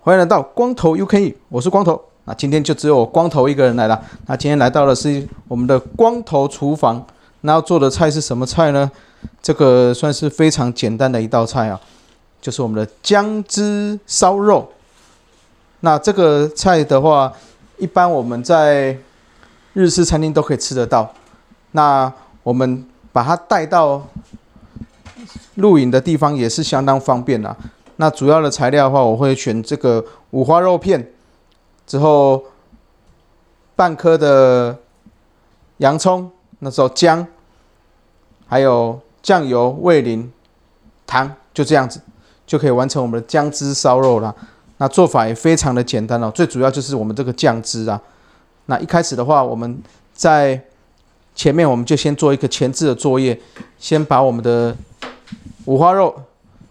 欢迎来到光头 UK，我是光头。那今天就只有我光头一个人来了。那今天来到的是我们的光头厨房。那要做的菜是什么菜呢？这个算是非常简单的一道菜啊，就是我们的姜汁烧肉。那这个菜的话，一般我们在日式餐厅都可以吃得到。那我们把它带到录影的地方也是相当方便的。那主要的材料的话，我会选这个五花肉片，之后半颗的洋葱，那时候姜，还有酱油、味淋、糖，就这样子就可以完成我们的姜汁烧肉了。那做法也非常的简单哦，最主要就是我们这个酱汁啊。那一开始的话，我们在前面我们就先做一个前置的作业，先把我们的五花肉。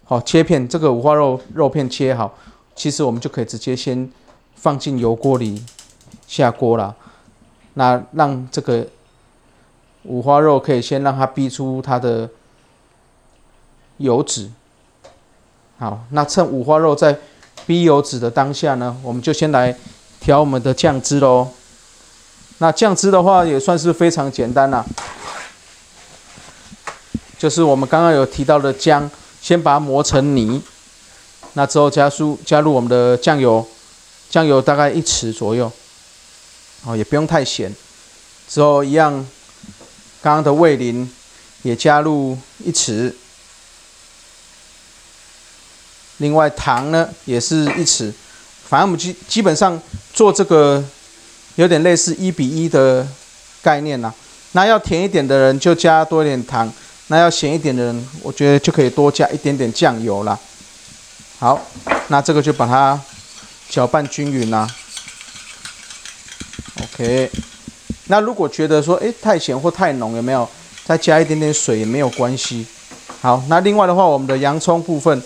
好，切片，这个五花肉肉片切好，其实我们就可以直接先放进油锅里下锅了。那让这个五花肉可以先让它逼出它的油脂。好，那趁五花肉在逼油脂的当下呢，我们就先来调我们的酱汁喽。那酱汁的话也算是非常简单啦，就是我们刚刚有提到的姜。先把它磨成泥，那之后加入加入我们的酱油，酱油大概一匙左右，哦，也不用太咸。之后一样，刚刚的味淋也加入一匙，另外糖呢也是一匙，反正我们基基本上做这个有点类似一比一的概念呐。那要甜一点的人就加多一点糖。那要咸一点的人，我觉得就可以多加一点点酱油啦。好，那这个就把它搅拌均匀啦。OK，那如果觉得说，诶太咸或太浓，有没有再加一点点水也没有关系。好，那另外的话，我们的洋葱部分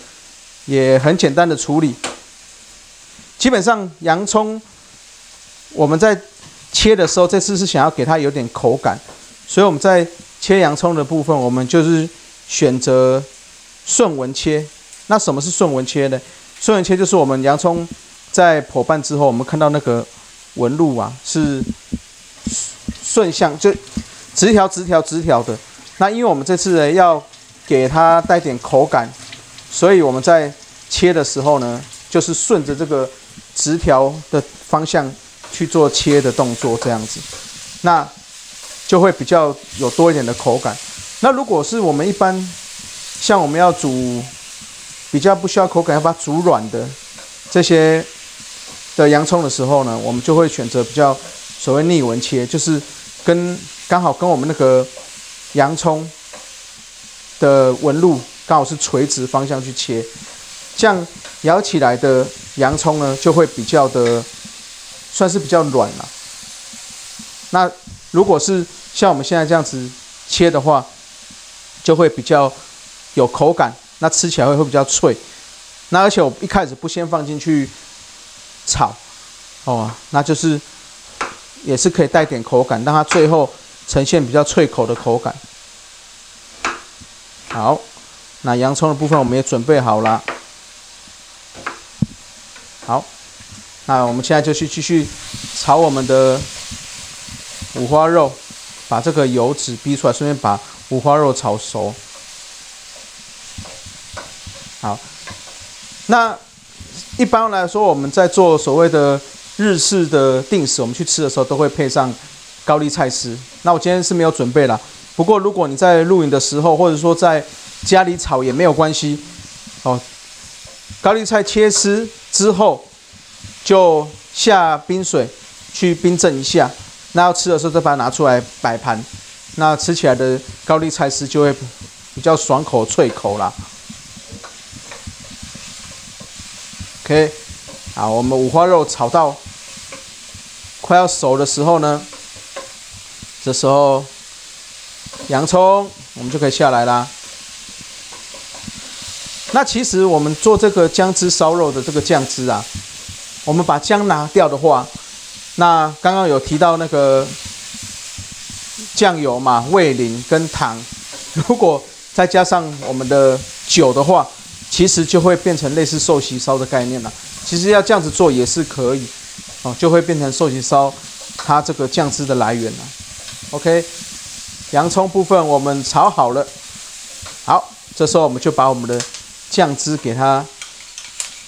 也很简单的处理。基本上洋葱我们在切的时候，这次是想要给它有点口感，所以我们在。切洋葱的部分，我们就是选择顺纹切。那什么是顺纹切呢？顺纹切就是我们洋葱在剖半之后，我们看到那个纹路啊，是顺向，就直条、直条、直条的。那因为我们这次呢要给它带点口感，所以我们在切的时候呢，就是顺着这个直条的方向去做切的动作，这样子。那就会比较有多一点的口感。那如果是我们一般，像我们要煮比较不需要口感，要把它煮软的这些的洋葱的时候呢，我们就会选择比较所谓逆纹切，就是跟刚好跟我们那个洋葱的纹路刚好是垂直方向去切，这样咬起来的洋葱呢就会比较的算是比较软了。那如果是像我们现在这样子切的话，就会比较有口感，那吃起来会会比较脆。那而且我一开始不先放进去炒，哦，那就是也是可以带点口感，让它最后呈现比较脆口的口感。好，那洋葱的部分我们也准备好了。好，那我们现在就去继续炒我们的五花肉。把这个油脂逼出来，顺便把五花肉炒熟。好，那一般来说，我们在做所谓的日式的定食，我们去吃的时候都会配上高丽菜丝。那我今天是没有准备啦，不过如果你在录影的时候，或者说在家里炒也没有关系。哦，高丽菜切丝之后，就下冰水去冰镇一下。那要吃的时候再把它拿出来摆盘，那吃起来的高丽菜丝就会比较爽口脆口啦。OK，好，我们五花肉炒到快要熟的时候呢，这时候洋葱，我们就可以下来啦。那其实我们做这个姜汁烧肉的这个酱汁啊，我们把姜拿掉的话，那刚刚有提到那个酱油嘛、味淋跟糖，如果再加上我们的酒的话，其实就会变成类似寿喜烧的概念了。其实要这样子做也是可以，哦，就会变成寿喜烧它这个酱汁的来源了。OK，洋葱部分我们炒好了，好，这时候我们就把我们的酱汁给它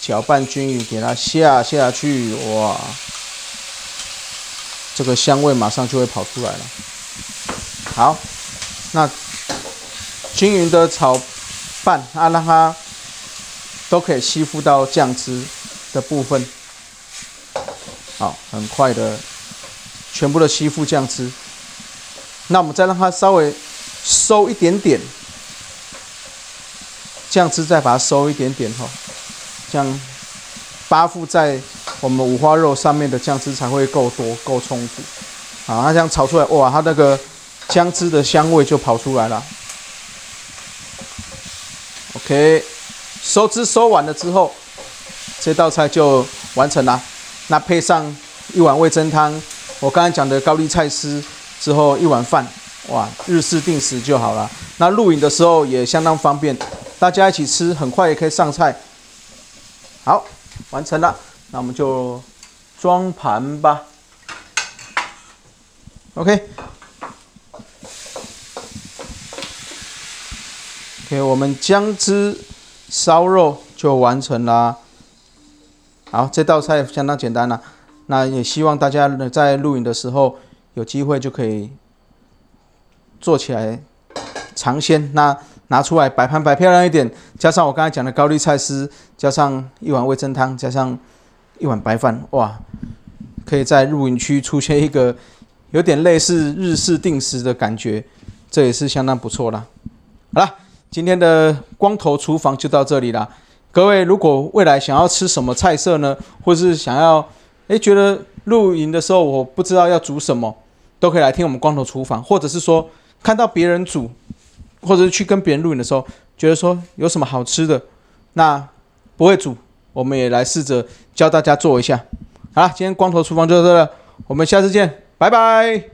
搅拌均匀，给它下下去，哇，这个香味马上就会跑出来了。好，那均匀的炒拌啊，让它都可以吸附到酱汁的部分。好，很快的，全部的吸附酱汁。那我们再让它稍微收一点点。酱汁再把它收一点点哈，这样包覆在我们五花肉上面的酱汁才会够多够充足。好，那这样炒出来，哇，它那个姜汁的香味就跑出来了。OK，收汁收完了之后，这道菜就完成了。那配上一碗味噌汤，我刚才讲的高丽菜丝之后一碗饭，哇，日式定食就好了。那录影的时候也相当方便。大家一起吃，很快也可以上菜。好，完成了，那我们就装盘吧。OK，OK，我们姜汁烧肉就完成了。好，这道菜相当简单了。那也希望大家在录影的时候有机会就可以做起来尝鲜。那拿出来摆盘摆漂亮一点，加上我刚才讲的高丽菜丝，加上一碗味噌汤，加上一碗白饭，哇，可以在露营区出现一个有点类似日式定食的感觉，这也是相当不错啦。好了，今天的光头厨房就到这里啦。各位如果未来想要吃什么菜色呢，或是想要诶觉得露营的时候我不知道要煮什么，都可以来听我们光头厨房，或者是说看到别人煮。或者是去跟别人录影的时候，觉得说有什么好吃的，那不会煮，我们也来试着教大家做一下。好了，今天光头厨房就到这了，我们下次见，拜拜。